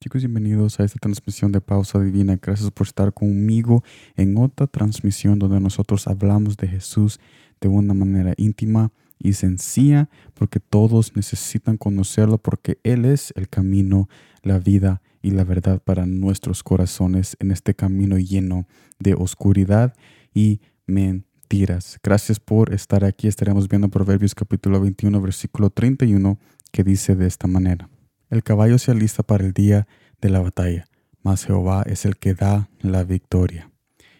Chicos, bienvenidos a esta transmisión de Pausa Divina. Gracias por estar conmigo en otra transmisión donde nosotros hablamos de Jesús de una manera íntima y sencilla, porque todos necesitan conocerlo, porque Él es el camino, la vida y la verdad para nuestros corazones en este camino lleno de oscuridad y mentiras. Gracias por estar aquí. Estaremos viendo Proverbios capítulo 21, versículo 31, que dice de esta manera. El caballo se alista para el día de la batalla, mas Jehová es el que da la victoria.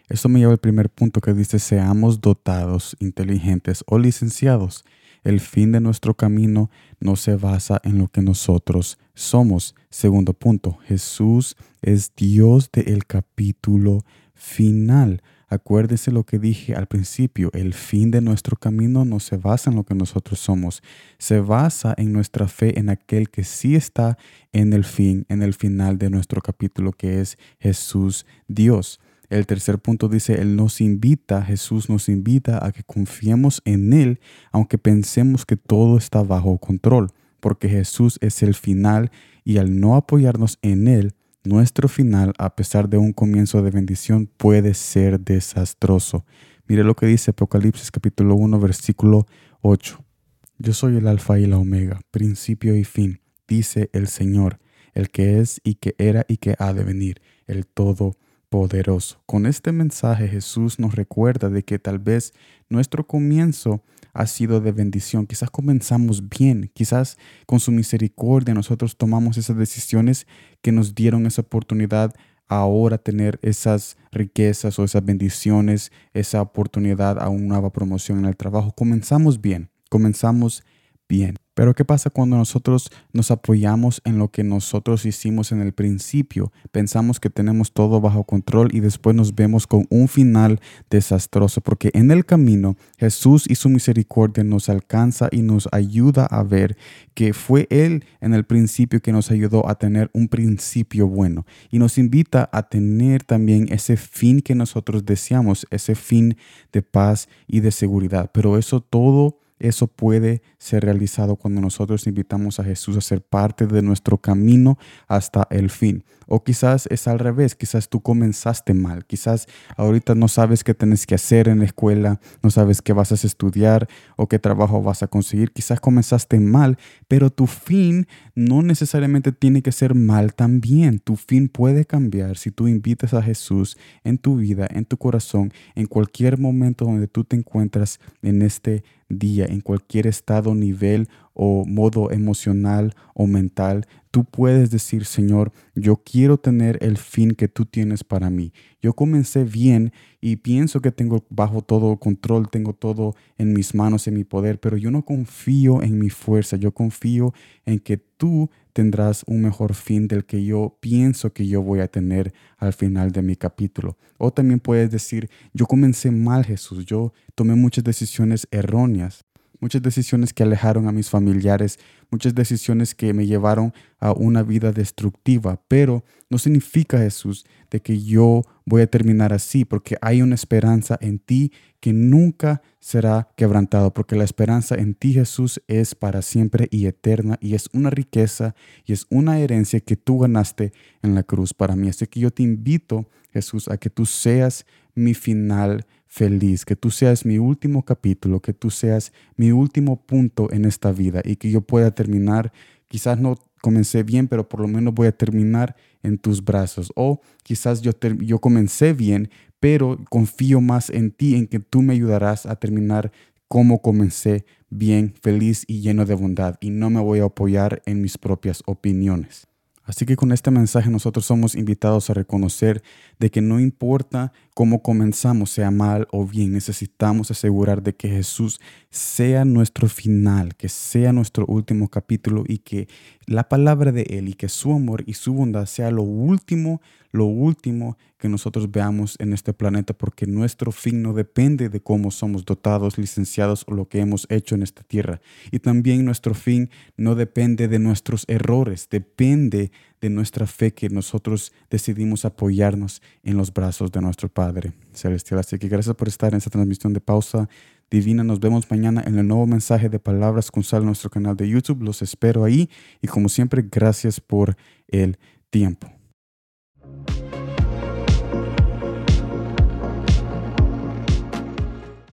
Esto me lleva al primer punto que dice, seamos dotados, inteligentes o licenciados. El fin de nuestro camino no se basa en lo que nosotros somos. Segundo punto, Jesús es Dios del capítulo final. Acuérdese lo que dije al principio, el fin de nuestro camino no se basa en lo que nosotros somos, se basa en nuestra fe en aquel que sí está en el fin, en el final de nuestro capítulo, que es Jesús Dios. El tercer punto dice, Él nos invita, Jesús nos invita a que confiemos en Él, aunque pensemos que todo está bajo control, porque Jesús es el final y al no apoyarnos en Él, nuestro final, a pesar de un comienzo de bendición, puede ser desastroso. Mire lo que dice Apocalipsis capítulo 1, versículo 8. Yo soy el alfa y la omega, principio y fin, dice el Señor, el que es y que era y que ha de venir, el Todopoderoso. Con este mensaje Jesús nos recuerda de que tal vez nuestro comienzo ha sido de bendición. Quizás comenzamos bien, quizás con su misericordia nosotros tomamos esas decisiones que nos dieron esa oportunidad ahora tener esas riquezas o esas bendiciones, esa oportunidad a una nueva promoción en el trabajo. Comenzamos bien, comenzamos bien. Pero ¿qué pasa cuando nosotros nos apoyamos en lo que nosotros hicimos en el principio? Pensamos que tenemos todo bajo control y después nos vemos con un final desastroso, porque en el camino Jesús y su misericordia nos alcanza y nos ayuda a ver que fue Él en el principio que nos ayudó a tener un principio bueno y nos invita a tener también ese fin que nosotros deseamos, ese fin de paz y de seguridad. Pero eso todo eso puede ser realizado cuando nosotros invitamos a Jesús a ser parte de nuestro camino hasta el fin. O quizás es al revés, quizás tú comenzaste mal, quizás ahorita no sabes qué tienes que hacer en la escuela, no sabes qué vas a estudiar o qué trabajo vas a conseguir, quizás comenzaste mal, pero tu fin no necesariamente tiene que ser mal también. Tu fin puede cambiar si tú invitas a Jesús en tu vida, en tu corazón, en cualquier momento donde tú te encuentras en este día, en cualquier estado, nivel o modo emocional o mental, tú puedes decir, Señor, yo quiero tener el fin que tú tienes para mí. Yo comencé bien y pienso que tengo bajo todo control, tengo todo en mis manos, en mi poder, pero yo no confío en mi fuerza, yo confío en que tú tendrás un mejor fin del que yo pienso que yo voy a tener al final de mi capítulo. O también puedes decir, yo comencé mal Jesús, yo tomé muchas decisiones erróneas, muchas decisiones que alejaron a mis familiares, muchas decisiones que me llevaron a una vida destructiva, pero no significa Jesús de que yo voy a terminar así, porque hay una esperanza en ti que nunca será quebrantado, porque la esperanza en ti Jesús es para siempre y eterna y es una riqueza y es una herencia que tú ganaste en la cruz para mí. Así que yo te invito, Jesús, a que tú seas mi final feliz, que tú seas mi último capítulo, que tú seas mi último punto en esta vida y que yo pueda terminar, quizás no comencé bien, pero por lo menos voy a terminar en tus brazos. O quizás yo, yo comencé bien, pero confío más en ti, en que tú me ayudarás a terminar como comencé bien, feliz y lleno de bondad. Y no me voy a apoyar en mis propias opiniones. Así que con este mensaje nosotros somos invitados a reconocer de que no importa cómo comenzamos, sea mal o bien, necesitamos asegurar de que Jesús sea nuestro final, que sea nuestro último capítulo y que la palabra de Él y que su amor y su bondad sea lo último, lo último que nosotros veamos en este planeta, porque nuestro fin no depende de cómo somos dotados, licenciados o lo que hemos hecho en esta tierra. Y también nuestro fin no depende de nuestros errores, depende de nuestra fe que nosotros decidimos apoyarnos en los brazos de nuestro Padre Celestial. Así que gracias por estar en esta transmisión de pausa divina. Nos vemos mañana en el nuevo mensaje de Palabras con Sal nuestro canal de YouTube. Los espero ahí y como siempre, gracias por el tiempo.